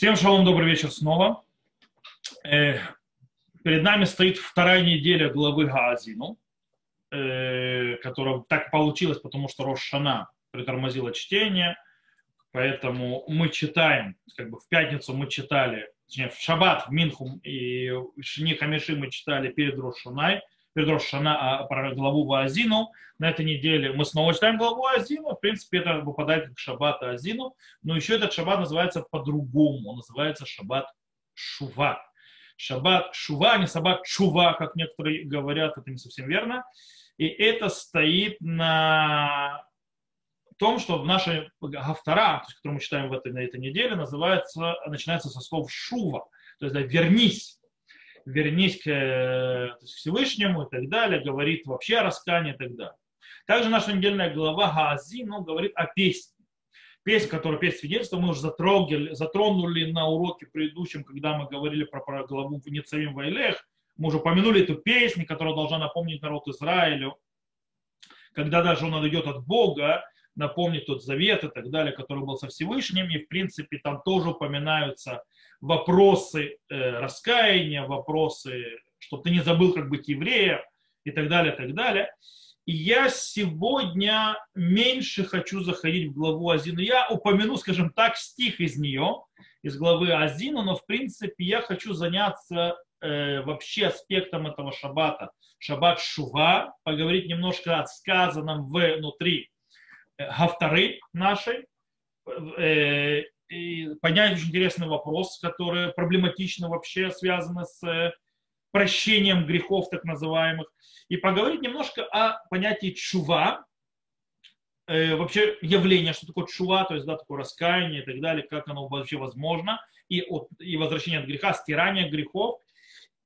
Всем шалом, добрый вечер снова. Э, перед нами стоит вторая неделя главы Гаазину, э, которая так получилось, потому что Рошана притормозила чтение, поэтому мы читаем, как бы в пятницу мы читали, точнее в шаббат, в Минхум и Шни Хамиши мы читали перед Рошанай, перед Рошана а, про главу Ваазину. На этой неделе мы снова читаем главу Азину. В принципе, это выпадает как шаббат Азину. Но еще этот шаббат называется по-другому. Он называется шаббат Шува. Шаббат Шува, а не шаббат Шува, как некоторые говорят, это не совсем верно. И это стоит на том, что в нашей Гафтара, которую мы читаем в этой, на этой неделе, называется, начинается со слов шува, то есть да, вернись вернись к, э, к Всевышнему и так далее, говорит вообще о раскании и так далее. Также наша недельная глава Гази ну, говорит о песне. Песня, которая песня свидетельства, мы уже затронули, затронули на уроке предыдущем, когда мы говорили про, про главу в Ницавим Вайлех. Мы уже упомянули эту песню, которая должна напомнить народ Израилю, когда даже он идет от Бога, напомнить тот завет и так далее, который был со Всевышним. И, в принципе, там тоже упоминаются вопросы э, раскаяния, вопросы, чтобы ты не забыл, как быть евреем и так далее, так далее. И я сегодня меньше хочу заходить в главу Азину. Я упомяну, скажем так, стих из нее, из главы Азину, но в принципе я хочу заняться э, вообще аспектом этого шаббата. Шаббат Шува, поговорить немножко о сказанном внутри э, Гафтары нашей, э, и поднять очень интересный вопрос, который проблематично вообще связан с э, прощением грехов так называемых, и поговорить немножко о понятии чува, э, вообще явление, что такое чува, то есть да, такое раскаяние и так далее, как оно вообще возможно, и, от, и возвращение от греха, стирание грехов,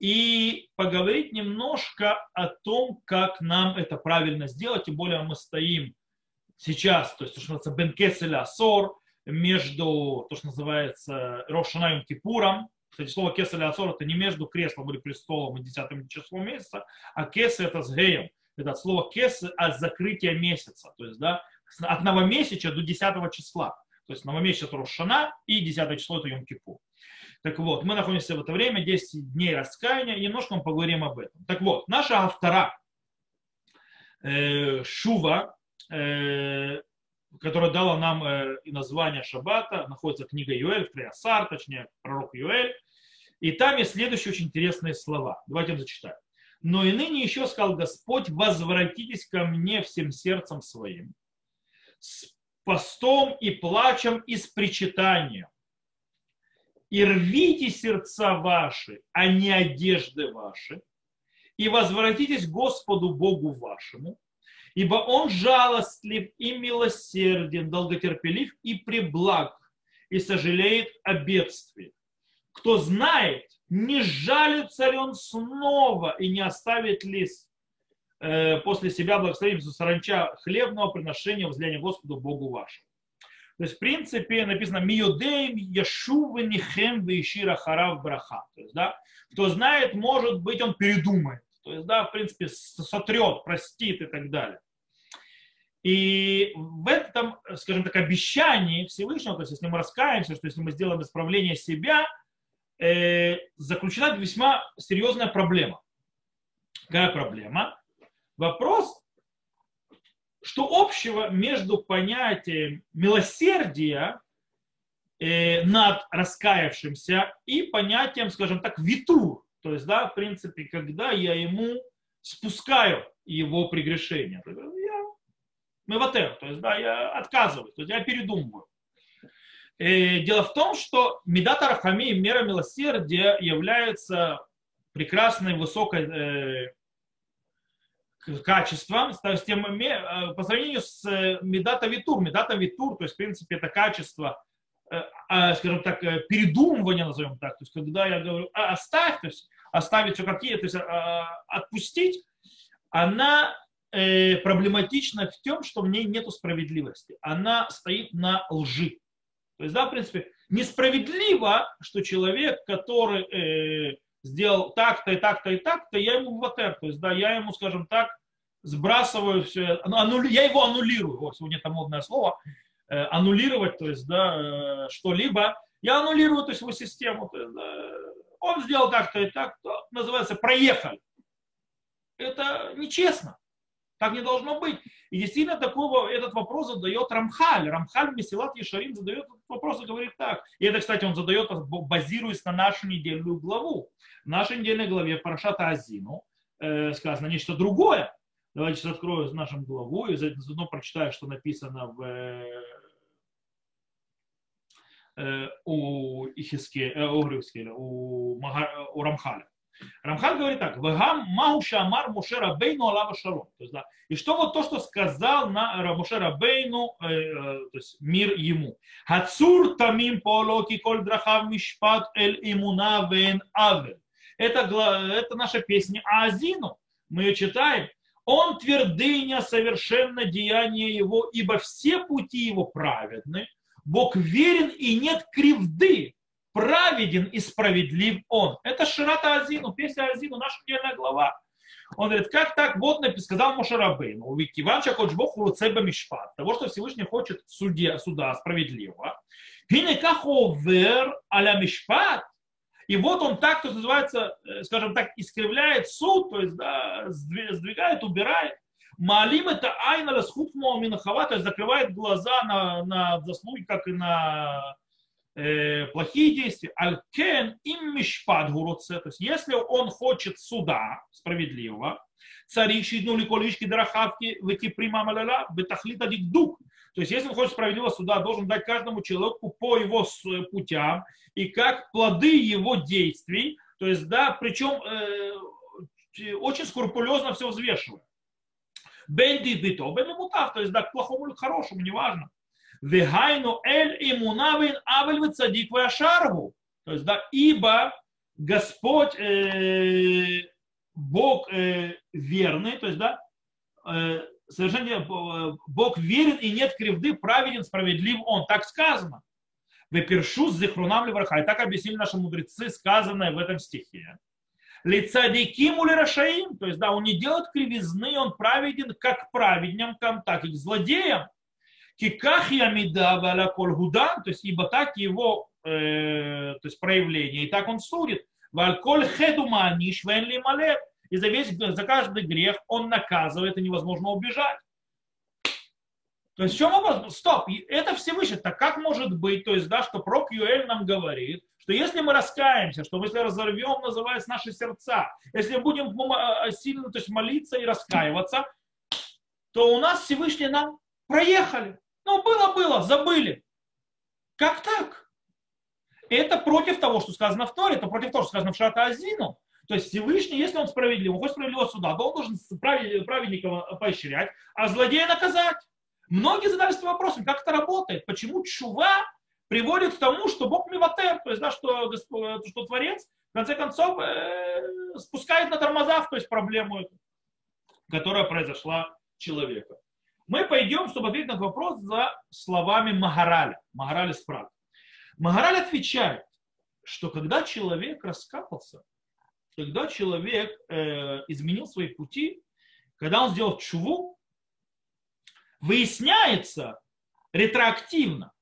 и поговорить немножко о том, как нам это правильно сделать, тем более мы стоим сейчас, то есть, что называется, бенкеселя асор, между то, что называется Рошана и Кипуром. Кстати, слово Кеса или Ацор это не между креслом или престолом и десятым числом месяца, а Кеса это с Геем. Это слово Кеса от закрытия месяца. То есть, да, от новомесяча до десятого числа. То есть новомесяц это Рошана и десятое число это Йом Кипур. Так вот, мы находимся в это время, 10 дней раскаяния, немножко мы поговорим об этом. Так вот, наша автора э, Шува, э, которая дала нам э, и название Шаббата, находится книга Юэль, Фреясар, точнее, пророк Юэль. И там есть следующие очень интересные слова. Давайте им зачитаем. Но и ныне еще сказал Господь, возвратитесь ко мне всем сердцем своим, с постом и плачем и с причитанием. И рвите сердца ваши, а не одежды ваши, и возвратитесь Господу Богу вашему, ибо он жалостлив и милосерден, долготерпелив и преблаг, и сожалеет о бедствии. Кто знает, не жалится ли он снова и не оставит ли э, после себя благословение саранча хлебного приношения возлияния Господу Богу вашему. То есть, в принципе, написано «Миодеем яшувы нихем вишира харав браха». То есть, да, кто знает, может быть, он передумает. То есть, да, в принципе, сотрет, простит и так далее. И в этом, скажем так, обещании Всевышнего, то есть если мы раскаемся, что если мы сделаем исправление себя, э, заключена весьма серьезная проблема. Какая проблема? Вопрос, что общего между понятием милосердия э, над раскаявшимся и понятием, скажем так, витур. То есть, да, в принципе, когда я ему спускаю его прегрешение. Меватер, то есть, да, я отказываюсь, то есть я передумываю. И дело в том, что Медата Рахами, мера милосердия, является прекрасной, высокой э, качеством, то есть, тем, э, по сравнению с э, Медата Витур. Медата Витур, то есть, в принципе, это качество, э, э, скажем так, э, передумывания, назовем так, то есть, когда я говорю, а, оставь, то есть, оставить все какие, то есть, э, отпустить, она э, проблематична в том, что в ней нет справедливости. Она стоит на лжи. То есть, да, в принципе, несправедливо, что человек, который э, сделал так-то и так-то и так-то, я ему ватер, то есть, да, я ему, скажем так, сбрасываю все, аннули, я его аннулирую, вот сегодня это модное слово, э, аннулировать, то есть, да, э, что-либо, я аннулирую то есть, его систему. То есть, он сделал так-то и так-то, называется проехали. Это нечестно. Так не должно быть. И действительно такого, этот вопрос задает Рамхаль. Рамхаль Месилат Ешарим задает этот вопрос и говорит так. И это, кстати, он задает, базируясь на нашу недельную главу. В нашей недельной главе Парашата Азину э, сказано нечто другое. Давайте сейчас открою нашу главу и заодно прочитаю, что написано в, э у Ихиске, у, у, у Рамхаля. Рамхан говорит так, «Вегам мау шамар Муше Рабейну алава шалом». То есть, да, и что вот то, что сказал на Муше Рабейну, э, э, то есть мир ему. Хацур тамим полоки коль драхав мишпат эль имуна вен авель. Это, это наша песня Азину. Мы ее читаем. Он твердыня, совершенно деяние его, ибо все пути его праведны. Бог верен и нет кривды праведен и справедлив он. Это Ширата Азину, песня Азину, наша недельная глава. Он говорит, как так, вот сказал Мошарабейну, ведь Иван хочет Бог Луцеба Мишпат, того, что Всевышний хочет судья, суда справедливого. Гинекаховер аля Мишпат, и вот он так, то называется, э, скажем так, искривляет суд, то есть да, сдвигает, убирает. Малим это айна расхут минахава, то есть закрывает глаза на, на заслуги, как и на э, плохие действия. Алькен им мишпад гуроце. То есть если он хочет суда справедливого, царищи ну колички дарахавки выки прима маляла бетахлита дикдук. То есть если он хочет справедливого суда, должен дать каждому человеку по его путям и как плоды его действий. То есть, да, причем э, очень скрупулезно все взвешивая. Бенди бито, бен то есть да, к плохому или к хорошему, неважно. Вегайну эль имунавин авель цадик шаргу. То есть, да, ибо Господь, э, Бог э, верный, то есть, да, э, совершенно э, Бог верен и нет кривды, праведен, справедлив Он. Так сказано. Выпершу с зихрунам левраха. И так объяснили наши мудрецы, сказанное в этом стихе. Лицадиким или рашаим, то есть, да, он не делает кривизны, он праведен как праведникам, так и к злодеям. Киках ямида валя коль гудан, то есть ибо так его э, то есть проявление, и так он судит. Вальколь хеду маниш вен ли малет. И за, весь, за каждый грех он наказывает, и невозможно убежать. То есть в чем вопрос? Стоп, это Всевышний. Так как может быть, то есть, да, что пророк Юэль нам говорит, что если мы раскаемся, что мы если разорвем, называясь наши сердца, если будем э, сильно то есть, молиться и раскаиваться, то у нас Всевышний нам проехали. Ну, было-было, забыли. Как так? Это против того, что сказано в Торе, это против того, что сказано в Шата Азину. То есть Всевышний, если он справедлив, он хочет справедливого суда, то он должен праведника поощрять, а злодея наказать. Многие задались вопросом, как это работает, почему чува приводит к тому, что Бог миватер, то есть, да, что, что Творец, в конце концов, э, спускает на тормозах, то есть проблему которая произошла человека. Мы пойдем, чтобы ответить на этот вопрос за словами Магараля. Магараля спрашивает. Магараль отвечает, что когда человек раскапался, когда человек э, изменил свои пути, когда он сделал чуву, выясняется ретроактивно,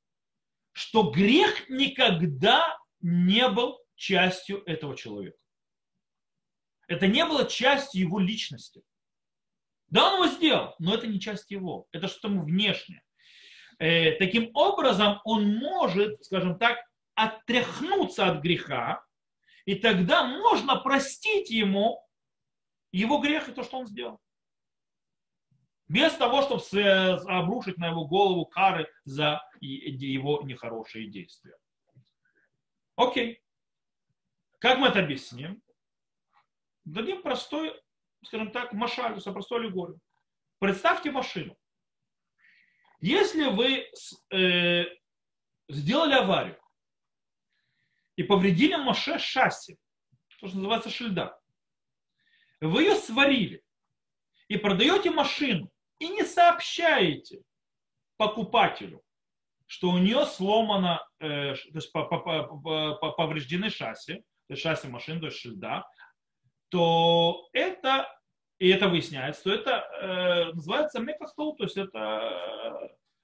что грех никогда не был частью этого человека. Это не было частью его личности. Да, он его сделал, но это не часть его, это что-то внешнее. Э, таким образом, он может, скажем так, отряхнуться от греха, и тогда можно простить ему его грех и то, что он сделал. Без того, чтобы обрушить на его голову кары за его нехорошие действия. Окей. Как мы это объясним? Дадим простой скажем так, машалюса, простую аллегорию. Представьте машину. Если вы э, сделали аварию и повредили маше шасси, то, что называется шильда, вы ее сварили и продаете машину и не сообщаете покупателю, что у нее сломано, э, то есть повреждены шасси, то есть шасси машины, то есть шильда, то это, и это выясняется, то это э, называется мекахтол, то есть это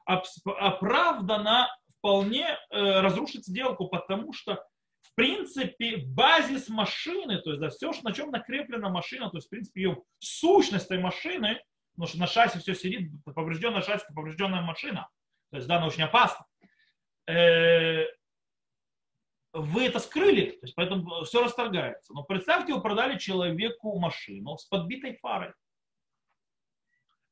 э, оправдано вполне э, разрушить сделку, потому что в принципе базис машины, то есть да, все, на чем накреплена машина, то есть в принципе ее сущность этой машины, потому что на шасси все сидит, поврежденная шасси, поврежденная машина, то есть да, она очень опасна. Э, вы это скрыли, то есть поэтому все расторгается. Но представьте, вы продали человеку машину с подбитой фарой.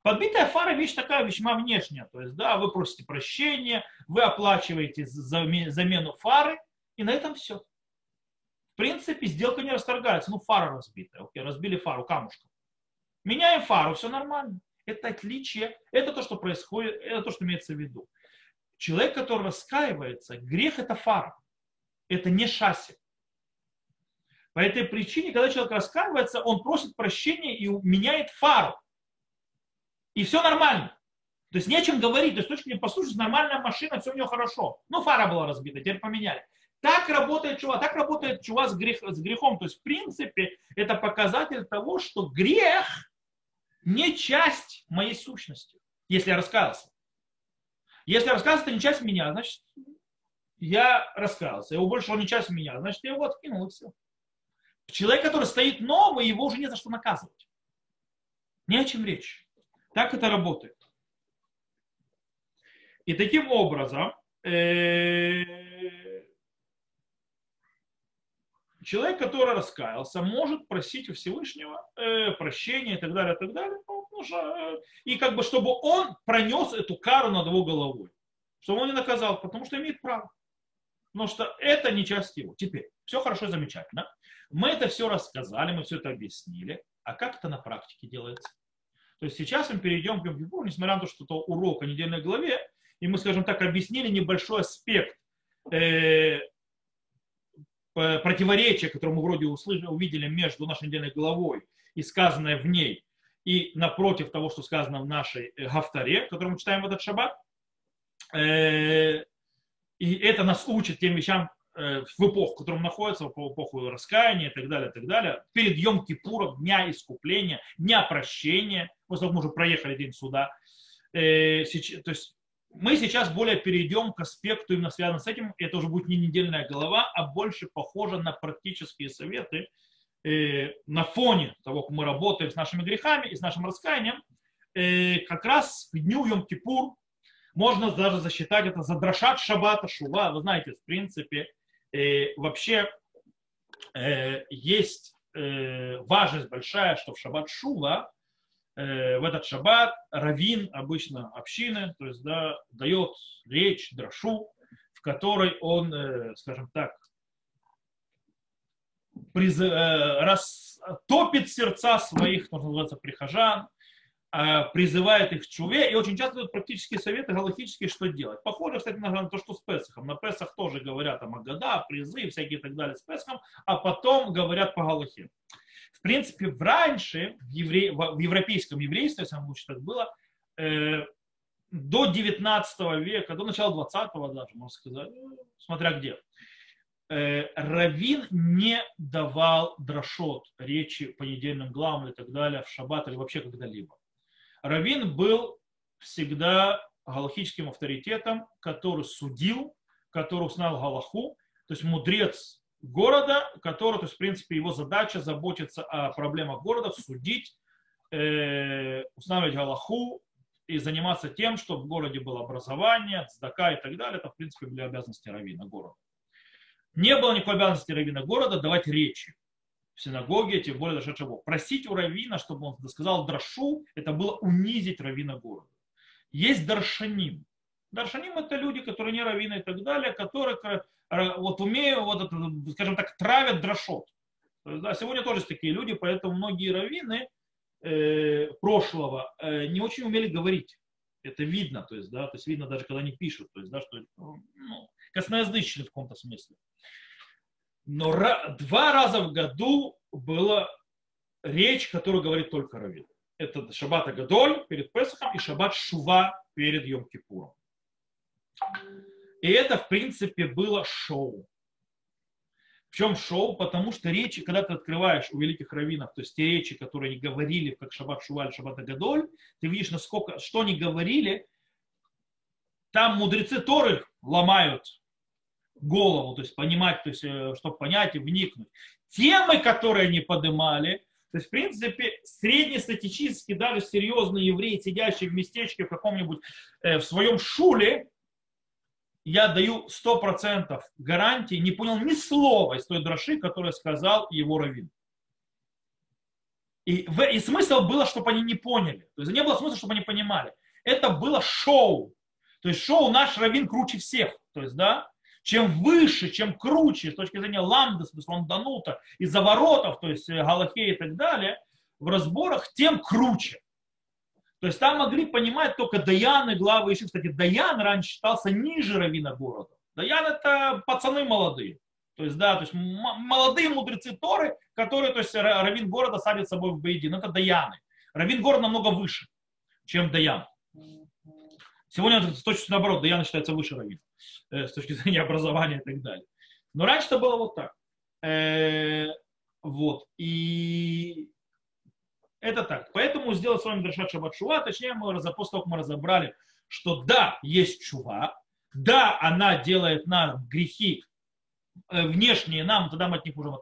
Подбитая фара вещь такая весьма внешняя. То есть, да, вы просите прощения, вы оплачиваете замену фары, и на этом все. В принципе, сделка не расторгается. Ну, фара разбитая. Окей, разбили фару камушком. Меняем фару, все нормально. Это отличие, это то, что происходит, это то, что имеется в виду. Человек, который раскаивается, грех это фара. Это не шасси. По этой причине, когда человек раскаивается, он просит прощения и меняет фару. И все нормально. То есть не о чем говорить. То есть точки не послушать, нормальная машина, все у нее хорошо. Ну, фара была разбита, теперь поменяли. Так работает чува, так работает чува с, грех, с грехом. То есть, в принципе, это показатель того, что грех не часть моей сущности, если я раскаялся. Если я раскаялся, это не часть меня, значит, я раскаялся. Его больше он не часть меня, значит, я его откинул и все. Человек, который стоит новый, его уже не за что наказывать. Не о чем речь. Так это работает. И таким образом э, человек, который раскаялся, может просить у Всевышнего э, прощения и так далее, и так далее. Э, и как бы, чтобы он пронес эту кару над его головой. Чтобы он не наказал, потому что имеет право. Потому что это не часть его. Теперь, все хорошо, замечательно. Мы это все рассказали, мы все это объяснили. А как это на практике делается? То есть сейчас мы перейдем к Йом несмотря на то, что это урок о недельной главе, и мы, скажем так, объяснили небольшой аспект э, противоречия, которое мы вроде услышали, увидели между нашей недельной главой и сказанное в ней, и напротив того, что сказано в нашей э, Гафтаре, которую мы читаем в этот шаббат. Э, и это нас учит тем вещам, Э, в эпоху, в котором находится, в эпоху раскаяния и так далее, и так далее, перед Йом Кипуром, дня искупления, дня прощения, после того, мы уже проехали день суда. Э, то есть мы сейчас более перейдем к аспекту, именно связанному с этим, это уже будет не недельная голова, а больше похоже на практические советы э, на фоне того, как мы работаем с нашими грехами и с нашим раскаянием, как раз к дню Йом-Кипур можно даже засчитать это за дрошат шаббата, шува. Вы знаете, в принципе, э, вообще э, есть э, важность большая, что в шаббат Шува, э, в этот шаббат равин обычно общины, то есть да, дает речь, дрошу, в которой он, э, скажем так, приз, э, топит сердца своих, что называется, прихожан, а, призывает их к чуве и очень часто дают практические советы галактические, что делать. Похоже, кстати, на то, что с Песахом. На Песах тоже говорят о Магада, призы, всякие и так далее с Песахом, а потом говорят по Галахе. В принципе, раньше в, евре... в европейском еврействе, если лучше так было, э, до 19 века, до начала 20-го даже, можно сказать, ну, смотря где, э, Равин не давал дрошот, речи по недельным главам и так далее, в шаббат или вообще когда-либо. Равин был всегда галахическим авторитетом, который судил, который узнал галаху, то есть мудрец города, который, то есть, в принципе, его задача заботиться о проблемах города, судить, э, устанавливать галаху и заниматься тем, чтобы в городе было образование, цдака и так далее. Это, в принципе, были обязанности равина города. Не было никакой обязанности равина города давать речи в синагоге, тем более дошедшего. Просить у равина, чтобы он сказал драшу, это было унизить равина города. Есть даршаним. Даршаним это люди, которые не раввины и так далее, которые вот умеют, вот скажем так, травят дрошот. Да, сегодня тоже есть такие люди, поэтому многие раввины э, прошлого э, не очень умели говорить. Это видно, то есть, да, то есть видно даже, когда они пишут, то есть, да, что ну, косноязычные в каком-то смысле. Но два раза в году была речь, которая говорит только Равин. Это Шаббат Гадоль перед Песохом и Шаббат Шува перед Йом-Кипуром. И это, в принципе, было шоу. В чем шоу? Потому что речи, когда ты открываешь у великих раввинов, то есть те речи, которые они говорили, как Шаббат Шува или Шаббат Гадоль, ты видишь, насколько, что они говорили, там мудрецы Торы, ломают голову, то есть понимать, то есть, э, чтобы понять и вникнуть. Темы, которые они поднимали, то есть, в принципе, среднестатистически даже серьезный еврей, сидящий в местечке в каком-нибудь, э, в своем шуле, я даю 100% гарантии, не понял ни слова из той дроши, которую сказал его раввин. И, и смысл было, чтобы они не поняли. То есть не было смысла, чтобы они понимали. Это было шоу. То есть шоу наш раввин круче всех. То есть, да, чем выше, чем круче с точки зрения ламды, ланданута, и заворотов, то есть э, галахе и так далее, в разборах, тем круче. То есть там могли понимать только Даяны, главы еще. Кстати, Даян раньше считался ниже равина города. Даян это пацаны молодые. То есть, да, то есть молодые мудрецы Торы, которые, то есть, равин города садит с собой в Бейдин. Это Даяны. Равин города намного выше, чем Даян. Сегодня это точно наоборот, Даян считается выше равина э, с точки зрения образования и так далее. Но раньше это было вот так. Э, вот. И это так. Поэтому сделать с вами Дашат Шабат Шува, точнее, мы, после того, как мы разобрали, что да, есть чува, да, она делает нам грехи Э, внешние нам, тогда мы от них можем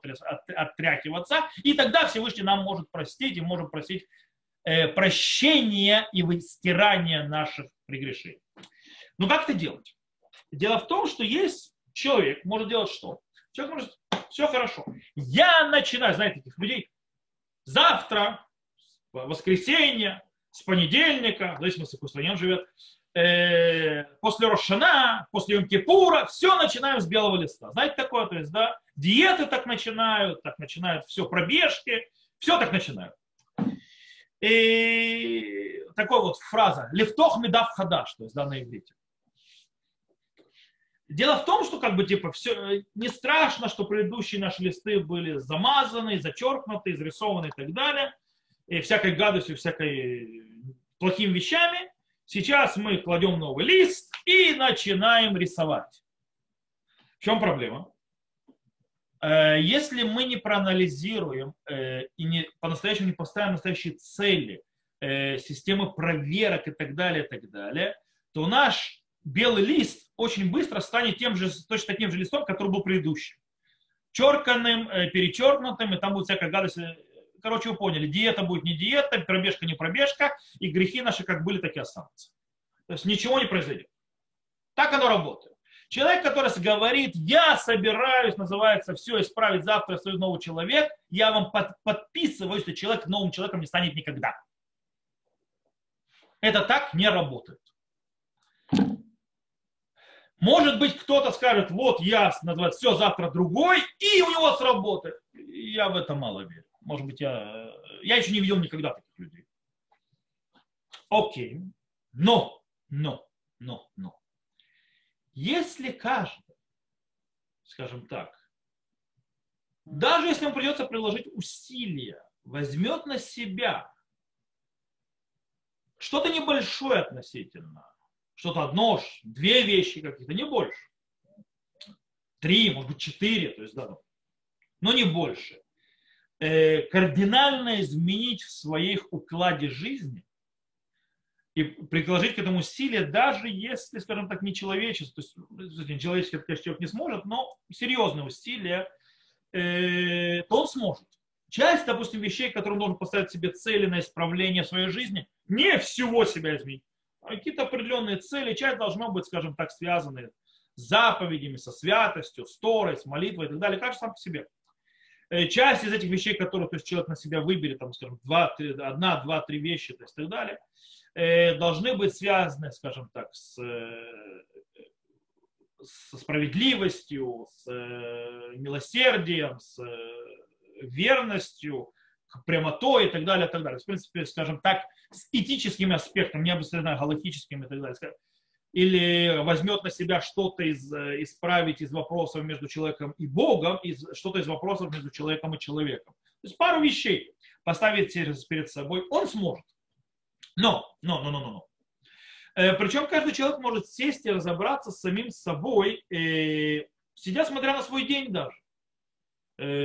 оттряхиваться, и тогда Всевышний нам может простить, и можем просить э, прощения и стирания наших прегрешений. Но как это делать? Дело в том, что есть человек, может делать что? Человек может, все хорошо. Я начинаю, знаете, этих людей, завтра, воскресенье, с понедельника, в зависимости, в какой стране он живет, э, после Рошана, после Йом-Кипура, все начинаем с белого листа. Знаете такое? То есть, да, диеты так начинают, так начинают все, пробежки, все так начинают. И такой вот фраза «Лифтох медав хадаш», то есть, да, на иврите. Дело в том, что как бы типа все не страшно, что предыдущие наши листы были замазаны, зачеркнуты, изрисованы и так далее, и всякой гадостью, всякой плохими вещами. Сейчас мы кладем новый лист и начинаем рисовать. В чем проблема? Э, если мы не проанализируем э, и не, по-настоящему не поставим настоящие цели, э, системы проверок и так далее, и так далее, то наш белый лист очень быстро станет тем же, точно таким же листом, который был предыдущим. Черканным, перечеркнутым, и там будет всякая гадость короче, вы поняли, диета будет не диета, пробежка не пробежка, и грехи наши как были, так и останутся. То есть ничего не произойдет. Так оно работает. Человек, который говорит, я собираюсь, называется, все исправить завтра, я новый человек, я вам под, подписываю, что человек новым человеком не станет никогда. Это так не работает. Может быть, кто-то скажет, вот я, называется, все, завтра другой, и у него сработает. Я в это мало верю. Может быть, я, я еще не видел никогда таких людей. Окей. Но, но, но, но. Если каждый, скажем так, даже если ему придется приложить усилия, возьмет на себя что-то небольшое относительно, что-то одно, две вещи какие-то, не больше. Три, может быть, четыре, то есть, да, но не больше. Э, кардинально изменить в своих укладе жизни и приложить к этому усилия, даже если, скажем так, не человечество, то есть не человеческий, конечно, человек не сможет, но серьезные усилия, э, то он сможет. Часть, допустим, вещей, которые он должен поставить себе цели на исправление своей жизни, не всего себя изменить, а какие-то определенные цели, часть должна быть, скажем так, связаны с заповедями, со святостью, с Торой, с молитвой и так далее, каждый сам по себе. Э, часть из этих вещей, которые то есть, человек на себя выберет, там, скажем, два, три, одна, два, три вещи, то есть, так далее, э, должны быть связаны, скажем так, с, э, со справедливостью, с милосердием, с верностью, прямотой и так далее, и так далее. В принципе, скажем так, с этическими аспектами, не обязательно галактическими и так далее или возьмет на себя что-то из, э, исправить из вопросов между человеком и Богом, из, что-то из вопросов между человеком и человеком. То есть пару вещей поставить перед собой он сможет. Но, но, но, но, но, но. Э, причем каждый человек может сесть и разобраться с самим собой, э, сидя смотря на свой день даже.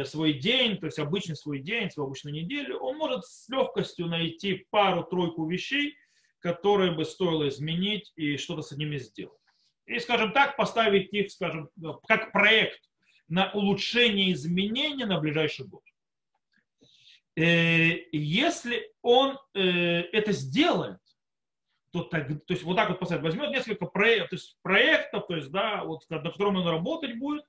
Свой день, то есть обычный свой день, свою обычную неделю, он может с легкостью найти пару-тройку вещей, которые бы стоило изменить и что-то с ними сделать. и, скажем так, поставить их, скажем, как проект на улучшение изменения на ближайший год. Э, если он э, это сделает, то, так, то есть вот так вот поставить, возьмет несколько проектов, то есть проектов, то есть, да, вот, на котором он работать будет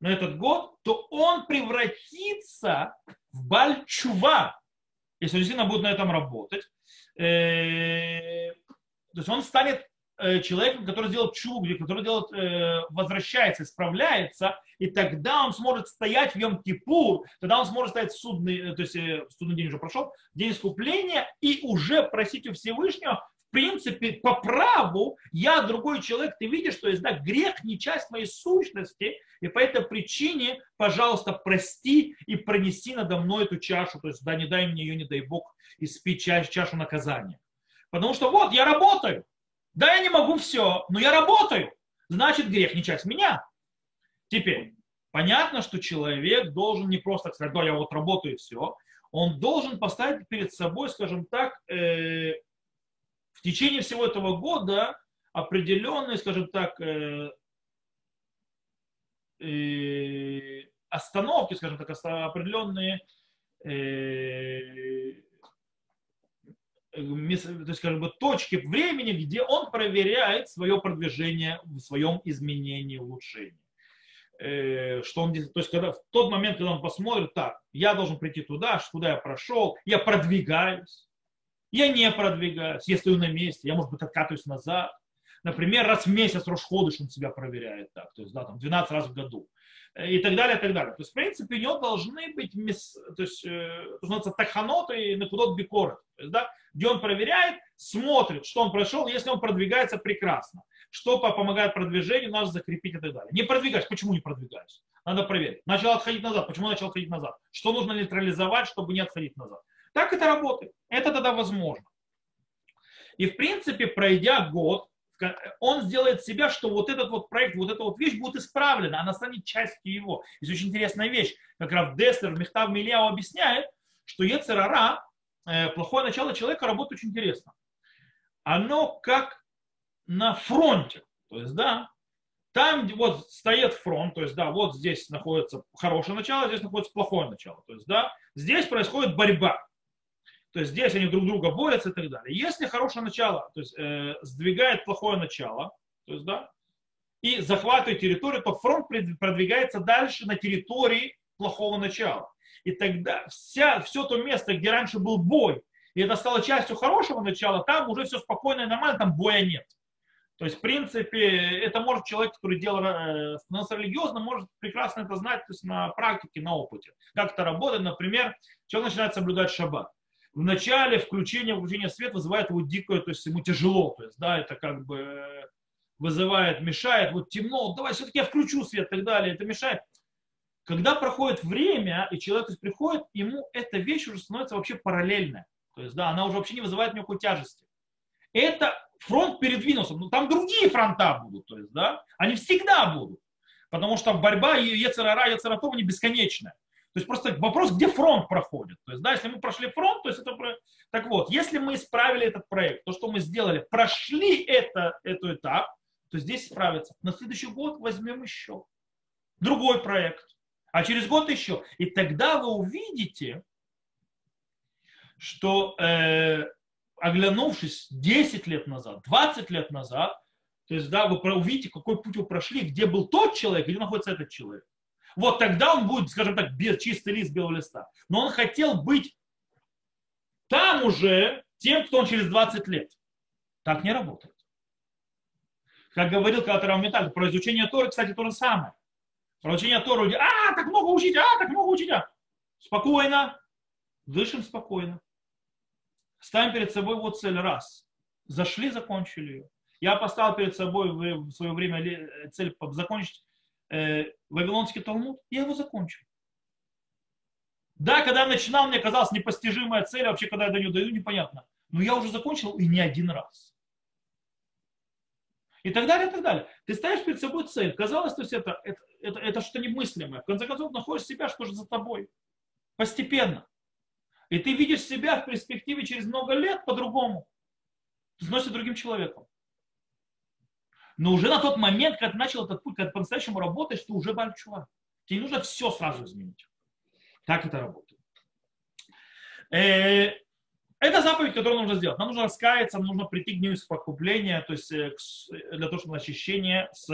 на этот год, то он превратится в бальчува, если он действительно будет на этом работать. Э, то есть он станет Э, человеком, который делает чугли, который делает, э, возвращается, исправляется, и тогда он сможет стоять в Йом-Кипур, тогда он сможет стоять в судный, э, то есть судный день уже прошел, день искупления, и уже просить у Всевышнего, принципе, по праву, я другой человек, ты видишь, что есть, да, грех не часть моей сущности, и по этой причине, пожалуйста, прости и пронеси надо мной эту чашу, то есть, да, не дай мне ее, не дай Бог, испить чашу наказания. Потому что вот, я работаю, да, я не могу все, но я работаю. Значит, грех не часть меня. Теперь, понятно, что человек должен не просто сказать, да, я вот работаю и все. Он должен поставить перед собой, скажем так, э, в течение всего этого года определенные, скажем так, э, э, остановки, скажем так, определенные э, то есть, как бы, точки времени, где он проверяет свое продвижение в своем изменении, улучшении. Что он, то есть, когда, в тот момент, когда он посмотрит, так, я должен прийти туда, куда я прошел, я продвигаюсь, я не продвигаюсь, я стою на месте, я, может быть, откатываюсь назад. Например, раз в месяц Рошходыш он себя проверяет так, то есть, да, там, 12 раз в году и так далее, и так далее. То есть, в принципе, у него должны быть, то есть, э, таханот и накудот бикорет. То есть, да, где он проверяет, смотрит, что он прошел, если он продвигается, прекрасно. Что помогает продвижению, надо закрепить и так далее. Не продвигаюсь, почему не продвигаюсь? Надо проверить. Начал отходить назад, почему начал отходить назад? Что нужно нейтрализовать, чтобы не отходить назад? Так это работает. Это тогда возможно. И в принципе, пройдя год, он сделает себя, что вот этот вот проект, вот эта вот вещь будет исправлена, она станет частью его. Есть очень интересная вещь, как Раф Деслер в Мехтав Мильяу объясняет, что Ецерара, э, плохое начало человека, работает очень интересно. Оно как на фронте. То есть, да, там вот стоит фронт, то есть, да, вот здесь находится хорошее начало, здесь находится плохое начало. То есть, да, здесь происходит борьба. То есть здесь они друг друга борются и так далее. Если хорошее начало, то есть э, сдвигает плохое начало, то есть, да, и захватывает территорию, то фронт продвигается дальше на территории плохого начала. И тогда вся, все то место, где раньше был бой, и это стало частью хорошего начала, там уже все спокойно и нормально, там боя нет. То есть, в принципе, это может человек, который делал, э, становился религиозным, может прекрасно это знать то есть на практике, на опыте. Как это работает, например, человек начинает соблюдать шаббат в начале включение, включение света вызывает его дикое, то есть ему тяжело, то есть, да, это как бы вызывает, мешает, вот темно, давай все-таки я включу свет и так далее, это мешает. Когда проходит время, и человек то есть, приходит, ему эта вещь уже становится вообще параллельная. То есть, да, она уже вообще не вызывает никакой тяжести. Это фронт передвинулся, но там другие фронта будут, то есть, да, они всегда будут. Потому что борьба Ецерара Ецератова не бесконечная. То есть просто вопрос, где фронт проходит. То есть, да, если мы прошли фронт, то есть это... Так вот, если мы исправили этот проект, то, что мы сделали, прошли это, эту этап, то здесь справиться. На следующий год возьмем еще другой проект, а через год еще. И тогда вы увидите, что э, оглянувшись 10 лет назад, 20 лет назад, то есть, да, вы увидите, какой путь вы прошли, где был тот человек, где находится этот человек вот тогда он будет, скажем так, без, чистый лист белого листа. Но он хотел быть там уже тем, кто он через 20 лет. Так не работает. Как говорил когда-то Равметаль, про изучение Торы, кстати, то же самое. Про изучение Торы, а, так много учить, а, так много учить, а. Спокойно, дышим спокойно. Ставим перед собой вот цель раз. Зашли, закончили ее. Я поставил перед собой в свое время цель закончить э, Вавилонский Талмуд, я его закончил. Да, когда я начинал, мне казалось непостижимая цель, вообще, когда я до нее даю, непонятно. Но я уже закончил и не один раз. И так далее, и так далее. Ты ставишь перед собой цель. Казалось, то есть это, это, это, это что-то немыслимое. В конце концов, находишь себя, что же за тобой. Постепенно. И ты видишь себя в перспективе через много лет по-другому. Становишься другим человеком. Но уже на тот момент, когда ты начал этот путь, когда ты по-настоящему работаешь, ты уже бальчува. Тебе нужно все сразу изменить. Так это работает. Э, это заповедь, которую нужно сделать. Нам нужно раскаяться, нам нужно прийти к дню искупления, то есть э, для того, чтобы очищение с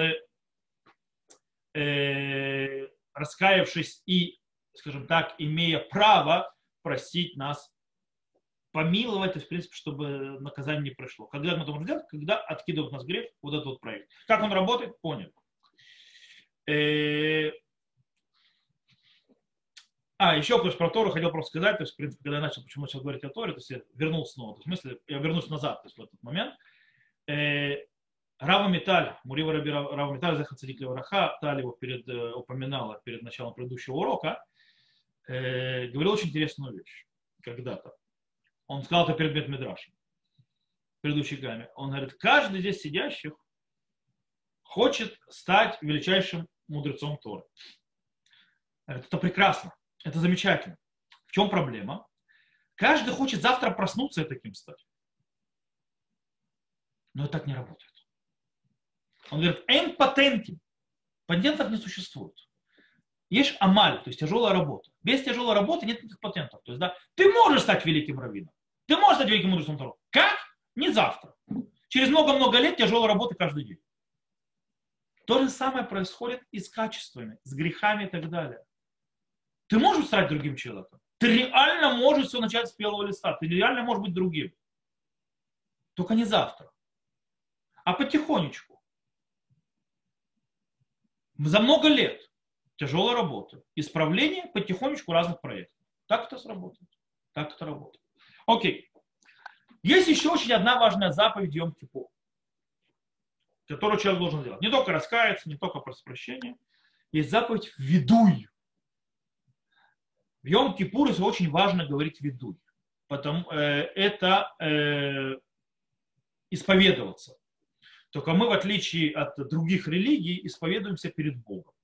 э, раскаявшись и, скажем так, имея право просить нас помиловать, то есть, в принципе, чтобы наказание не пришло. Когда мы это можем сделать? Когда откидывают нас грех, вот этот вот проект. Как он работает? Понял. Э, а, еще конечно, про Тору хотел просто сказать, то есть, в принципе, когда я начал, почему начал говорить о Торе, то есть я вернулся снова, то есть, в смысле, я вернусь назад, то есть, в этот момент. Э, Рава Металь, Мурива Раби Рава Металь, Захацадик Левраха, Таль его перед, э, упоминала перед началом предыдущего урока, говорил очень интересную вещь когда-то. Он сказал это перед Бетмидрашем, предыдущей гамме. Он говорит, каждый здесь сидящих хочет стать величайшим мудрецом Торы. Это прекрасно, это замечательно. В чем проблема? Каждый хочет завтра проснуться и таким стать. Но это так не работает. Он говорит, эм патенти. Патентов не существует. Есть амаль, то есть тяжелая работа. Без тяжелой работы нет никаких патентов. То есть, да, ты можешь стать великим раввином. Ты можешь стать великим мудрецом Торы. Как? Не завтра. Через много-много лет тяжелой работы каждый день. То же самое происходит и с качествами, с грехами и так далее. Ты можешь стать другим человеком. Ты реально можешь все начать с первого листа. Ты реально можешь быть другим. Только не завтра. А потихонечку за много лет тяжелой работы, исправление потихонечку разных проектов. Так это сработает. Так это работает. Окей. Есть еще очень одна важная заповедь Йом Кипур, которую человек должен делать. Не только раскаяться, не только просить прощения. Есть заповедь «Ведуй». В Йом Кипур очень важно говорить «Ведуй». Потому, э, это э, исповедоваться. Только мы, в отличие от других религий, исповедуемся перед Богом,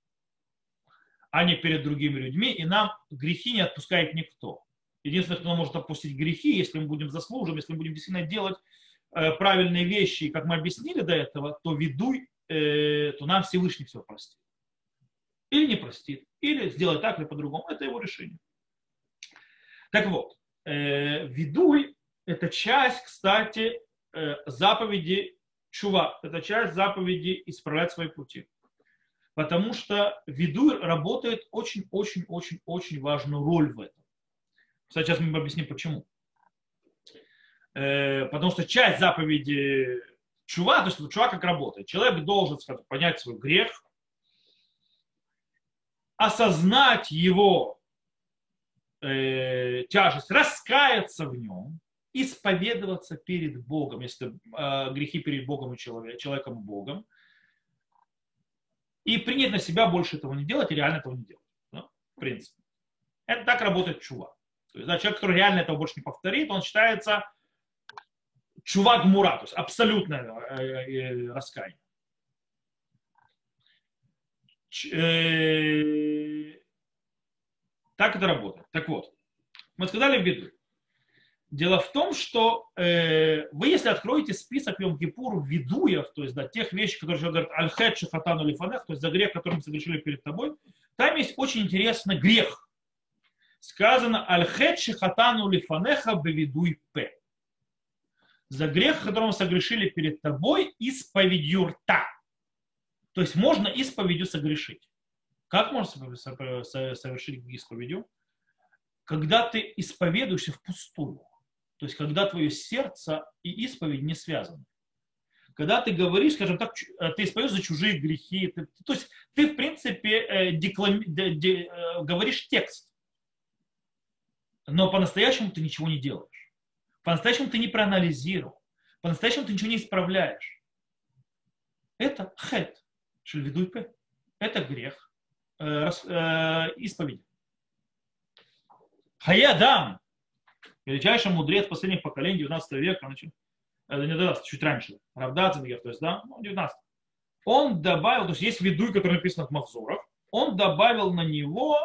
а не перед другими людьми, и нам грехи не отпускает никто. Единственное, кто может отпустить грехи, если мы будем заслужим, если мы будем действительно делать э, правильные вещи, как мы объяснили до этого, то ведуй, э, то нам Всевышний все простит. Или не простит, или сделать так или по-другому. Это его решение. Так вот, э, ведуй – это часть, кстати, заповеди чува – это часть заповеди исправлять свои пути. Потому что веду работает очень-очень-очень-очень важную роль в этом. Кстати, сейчас мы объясним, почему. Э, потому что часть заповеди чува, то есть чува как работает. Человек должен сказать, понять свой грех, осознать его э, тяжесть, раскаяться в нем, исповедоваться перед Богом, если э, грехи перед Богом и человек, человеком и Богом, и принять на себя больше этого не делать и реально этого не делать. Ну, в принципе. Это так работает чува. То есть, да, человек, который реально этого больше не повторит, он считается чувак мура, то есть абсолютное э, э, раскаяние. Э, так это работает. Так вот, мы сказали в беду. Дело в том, что э, вы, если откроете список Йом Кипур ведуев, то есть да, тех вещей, которые говорят аль-хет шахатану лифанех, то есть за грех, который мы совершили перед тобой, там есть очень интересный грех. Сказано аль-хет шахатану лифанеха бевидуй п. За грех, который мы согрешили перед тобой, исповедью рта. То есть можно исповедью согрешить. Как можно совершить исповедью? Когда ты исповедуешься впустую. То есть, когда твое сердце и исповедь не связаны. Когда ты говоришь, скажем так, э, ты исповедуешь за чужие грехи, ты, то есть ты, в принципе, э, деклами, де, де, э, говоришь текст, но по-настоящему ты ничего не делаешь. По-настоящему ты не проанализировал. По-настоящему ты ничего не исправляешь. Это хет, шельвидуйпе. Это грех э, э, исповеди. Хаядам, величайший мудрец последних поколений 19 века, значит, это не 19, чуть раньше, Равдацингер, то есть, да, ну, 19. Он добавил, то есть есть ведуй, который написан в Махзурах, он добавил на него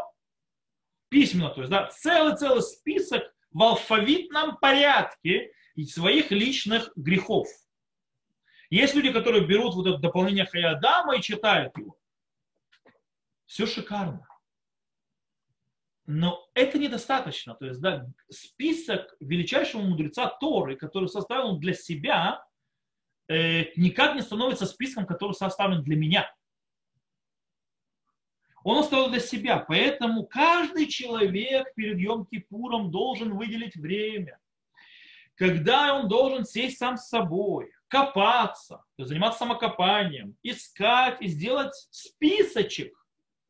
письменно, то есть, да, целый-целый список в алфавитном порядке своих личных грехов. Есть люди, которые берут вот это дополнение Хаядама и читают его. Все шикарно. Но это недостаточно. То есть, да, список величайшего мудреца Торы, который составил для себя, э, никак не становится списком, который составлен для меня. Он оставил для себя. Поэтому каждый человек перед Йом-Кипуром должен выделить время, когда он должен сесть сам с собой, копаться, заниматься самокопанием, искать и сделать списочек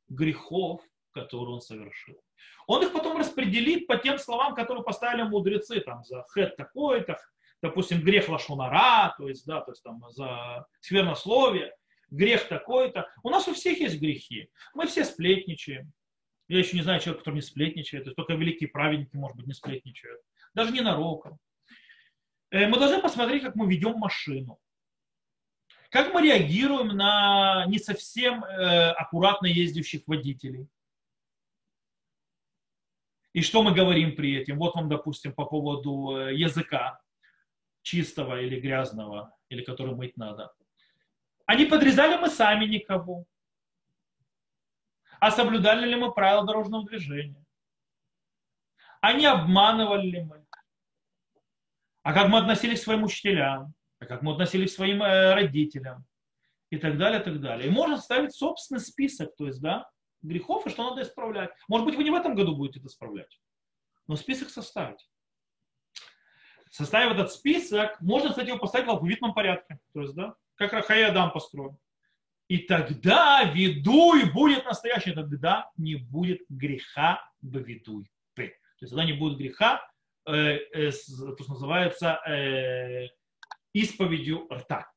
грехов, которые он совершил. Он их потом распределит по тем словам, которые поставили мудрецы, там, за хэт такой-то, допустим, грех лашонара, то есть, да, то есть там за сквернословие, грех такой-то. У нас у всех есть грехи. Мы все сплетничаем. Я еще не знаю человека, который не сплетничает. То есть только великие праведники, может быть, не сплетничают. Даже не нароком. Э, мы должны посмотреть, как мы ведем машину. Как мы реагируем на не совсем э, аккуратно ездящих водителей. И что мы говорим при этом? Вот вам, допустим, по поводу э, языка чистого или грязного, или который мыть надо. А не подрезали мы сами никого? А соблюдали ли мы правила дорожного движения? А не обманывали ли мы? А как мы относились к своим учителям? А как мы относились к своим э, родителям? И так далее, и так далее. И можно ставить собственный список, то есть, да, грехов и что надо исправлять. Может быть, вы не в этом году будете это исправлять, но список составить. Составив этот список, можно, кстати, его поставить в алфавитном порядке. То есть, да, как Рахай Адам построен. И тогда ведуй будет настоящий, тогда не будет греха бавидуй. То есть тогда не будет греха, э, э, то, что называется э, исповедью рта.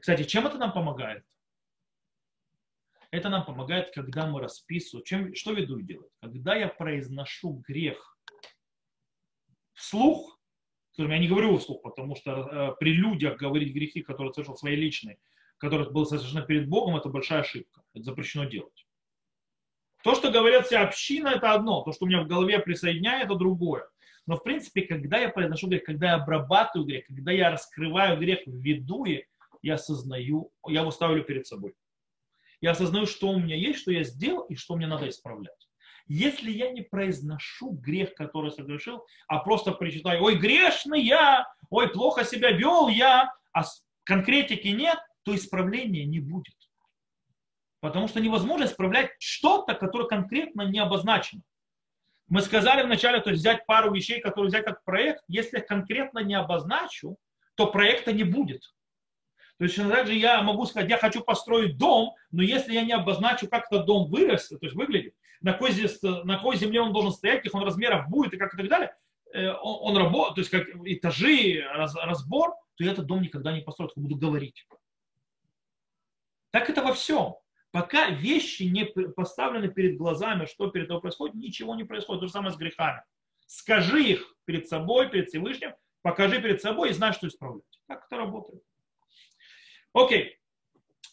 Кстати, чем это нам помогает? Это нам помогает, когда мы расписываем. Чем, что веду делать? Когда я произношу грех вслух, я не говорю вслух, потому что э, при людях говорить грехи, которые совершил свои личные, которые было совершено перед Богом, это большая ошибка. Это запрещено делать. То, что говорят вся община, это одно. То, что у меня в голове присоединяет, это другое. Но в принципе, когда я произношу грех, когда я обрабатываю грех, когда я раскрываю грех в виду, я осознаю, я его ставлю перед собой. Я осознаю, что у меня есть, что я сделал и что мне надо исправлять. Если я не произношу грех, который совершил, а просто причитаю, ой, грешный я, ой, плохо себя вел я, а конкретики нет, то исправления не будет. Потому что невозможно исправлять что-то, которое конкретно не обозначено. Мы сказали вначале, то есть взять пару вещей, которые взять как проект, если я конкретно не обозначу, то проекта не будет. То есть также я могу сказать, я хочу построить дом, но если я не обозначу, как этот дом вырос, то есть выглядит, на какой, на какой земле он должен стоять, каких он размеров будет и как и так далее, э, он, он работает, то есть как этажи, раз, разбор, то я этот дом никогда не построю, только буду говорить. Так это во всем. Пока вещи не поставлены перед глазами, что перед тобой происходит, ничего не происходит. То же самое с грехами. Скажи их перед собой, перед Всевышним, покажи перед собой и знай, что исправлять. Так это работает. Окей.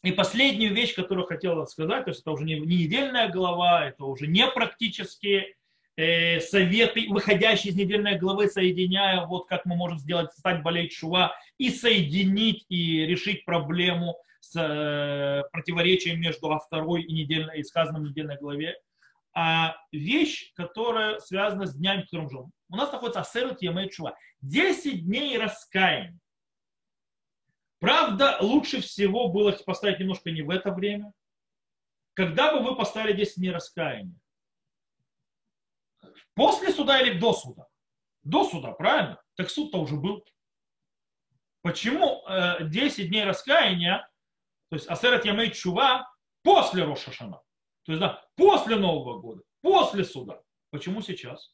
И последнюю вещь, которую хотел сказать, то есть это уже не, не недельная глава, это уже не практические э, советы, выходящие из недельной главы, соединяя, вот как мы можем сделать, стать болеть шува и соединить и решить проблему с э, противоречием между второй и, недельной, и сказанным недельной главе. А вещь, которая связана с днями, в котором живем. У нас находится Асерут Ямей Шува. 10 дней раскаяния. Правда, лучше всего было поставить немножко не в это время. Когда бы вы поставили 10 дней раскаяния? После суда или до суда? До суда, правильно? Так суд-то уже был. Почему 10 э, дней раскаяния, то есть Асерет Ямей Чува, после Рошашана? То есть, да, после Нового года, после суда. Почему сейчас?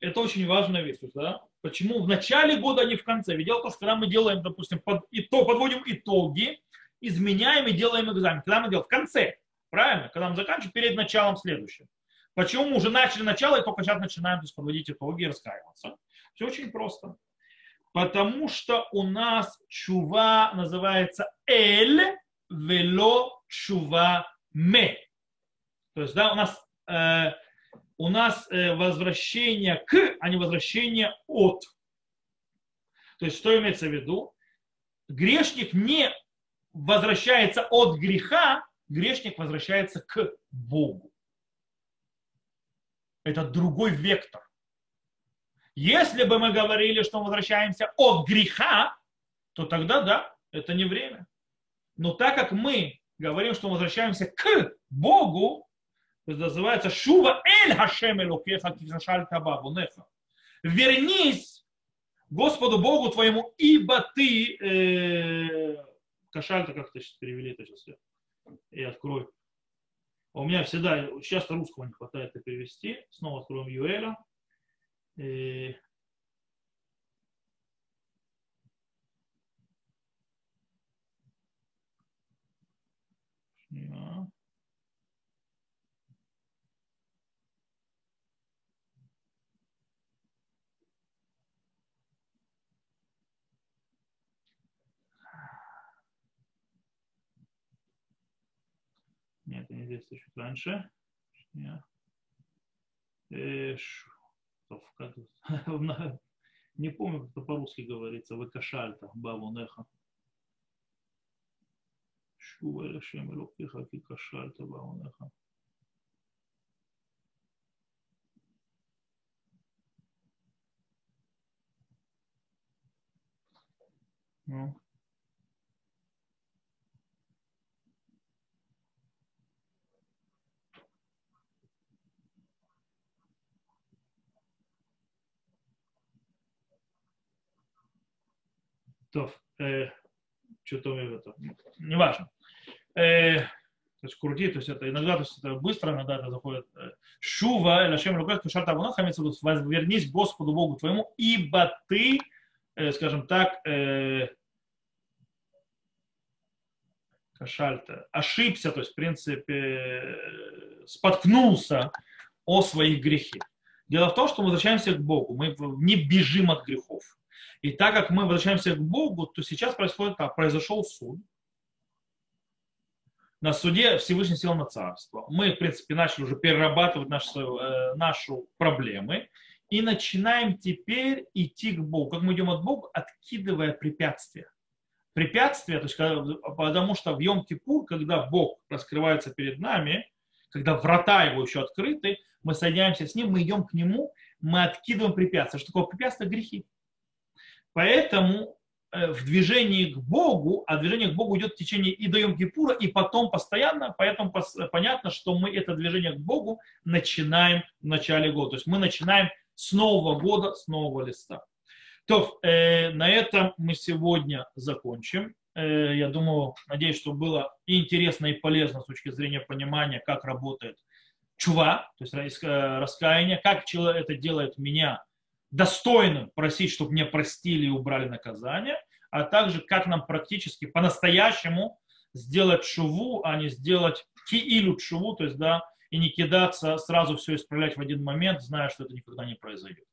Это очень важная вещь. Да? Почему в начале года, а не в конце? Ведь дело в том, что когда мы делаем, допустим, под, итог, подводим итоги, изменяем и делаем экзамен. Когда мы делаем? В конце. Правильно? Когда мы заканчиваем перед началом следующего. Почему мы уже начали начало и только сейчас начинаем то есть, подводить итоги и раскаиваться? Все очень просто. Потому что у нас чува называется эль вело чува ме. То есть, да, у нас э, у нас э, возвращение к, а не возвращение от. То есть, что имеется в виду? Грешник не возвращается от греха, грешник возвращается к Богу. Это другой вектор. Если бы мы говорили, что мы возвращаемся от греха, то тогда да, это не время. Но так как мы говорим, что мы возвращаемся к Богу, то это называется Шува Эль Хашем Элокеха Кишашаль Табабунеха. Вернись Господу Богу твоему, ибо ты э, Кашальта, как то сейчас перевели это сейчас я, я открою. У меня всегда, сейчас русского не хватает это перевести. Снова откроем Юэля. И... Нет, не здесь, чуть раньше. Не помню, как это по-русски говорится. Выкашальта, бабу неха. Шува лешем элокиха ки кашальта бабу. Ну. То, э, что-то это, неважно. Э, то есть крути, то есть это иногда то есть это быстро, иногда это заходит. Э, Шува, или Ашем Лукат, Кушар Табунах, имеется в виду, вернись Господу Богу твоему, ибо ты, э, скажем так, э, Кашальта, ошибся, то есть, в принципе, споткнулся о своих грехах. Дело в том, что мы возвращаемся к Богу, мы не бежим от грехов. И так как мы возвращаемся к Богу, то сейчас происходит так, произошел суд. На суде Всевышний сел на царство. Мы, в принципе, начали уже перерабатывать наши, э, наши проблемы и начинаем теперь идти к Богу. Как мы идем от Бога, откидывая препятствия. Препятствия, то есть, потому что в Йом-Кипур, когда Бог раскрывается перед нами, когда врата его еще открыты, мы соединяемся с ним, мы идем к нему, мы откидываем препятствия. Что такое препятствие? Грехи. Поэтому э, в движении к Богу, а движение к Богу идет в течение и до Йом-Кипура, и потом постоянно, поэтому понятно, что мы это движение к Богу начинаем в начале года. То есть мы начинаем с нового года, с нового листа. То, э, на этом мы сегодня закончим. Э, я думаю, надеюсь, что было интересно, и полезно с точки зрения понимания, как работает чува, то есть э, раскаяние, как это делает меня достойным просить, чтобы мне простили и убрали наказание, а также как нам практически по-настоящему сделать шуву, а не сделать киилю шуву, то есть, да, и не кидаться, сразу все исправлять в один момент, зная, что это никогда не произойдет.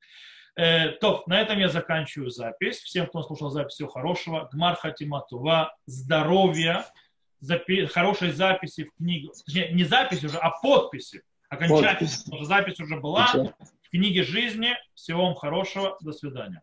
Э, то, на этом я заканчиваю запись. Всем, кто слушал запись, всего хорошего. Гмар Хатиматува, здоровья, запи- хорошей записи в книгу. Точнее, не записи уже, а подписи. Окончательно. Запись уже была книге жизни. Всего вам хорошего. До свидания.